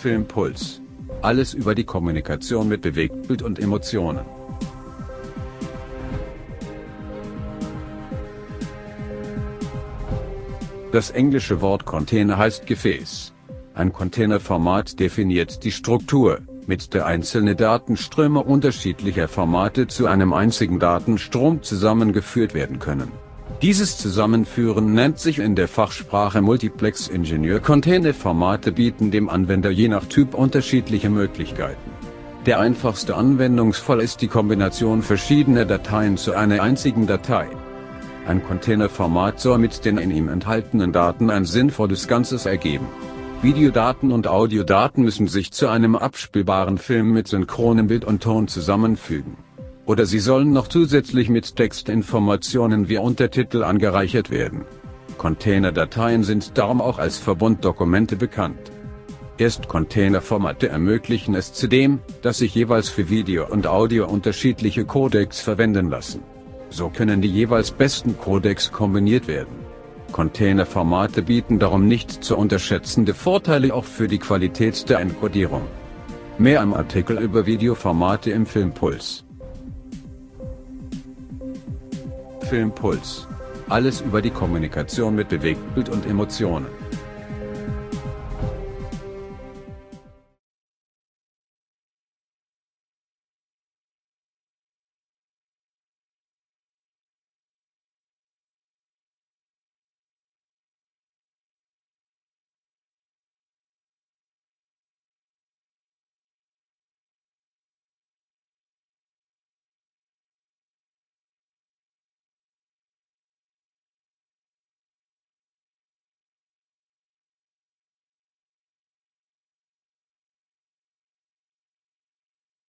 Filmpuls. Alles über die Kommunikation mit Bewegtbild und Emotionen. Das englische Wort Container heißt Gefäß. Ein Containerformat definiert die Struktur, mit der einzelne Datenströme unterschiedlicher Formate zu einem einzigen Datenstrom zusammengeführt werden können. Dieses Zusammenführen nennt sich in der Fachsprache Multiplex Ingenieur. Containerformate bieten dem Anwender je nach Typ unterschiedliche Möglichkeiten. Der einfachste Anwendungsfall ist die Kombination verschiedener Dateien zu einer einzigen Datei. Ein Containerformat soll mit den in ihm enthaltenen Daten ein sinnvolles Ganzes ergeben. Videodaten und Audiodaten müssen sich zu einem abspielbaren Film mit synchronem Bild und Ton zusammenfügen. Oder sie sollen noch zusätzlich mit Textinformationen wie Untertitel angereichert werden. Containerdateien sind darum auch als Verbunddokumente bekannt. Erst Containerformate ermöglichen es zudem, dass sich jeweils für Video und Audio unterschiedliche Codecs verwenden lassen. So können die jeweils besten Codecs kombiniert werden. Containerformate bieten darum nicht zu unterschätzende Vorteile auch für die Qualität der Enkodierung. Mehr am Artikel über Videoformate im Filmpuls. Filmpuls. Alles über die Kommunikation mit Bewegtbild und Emotionen.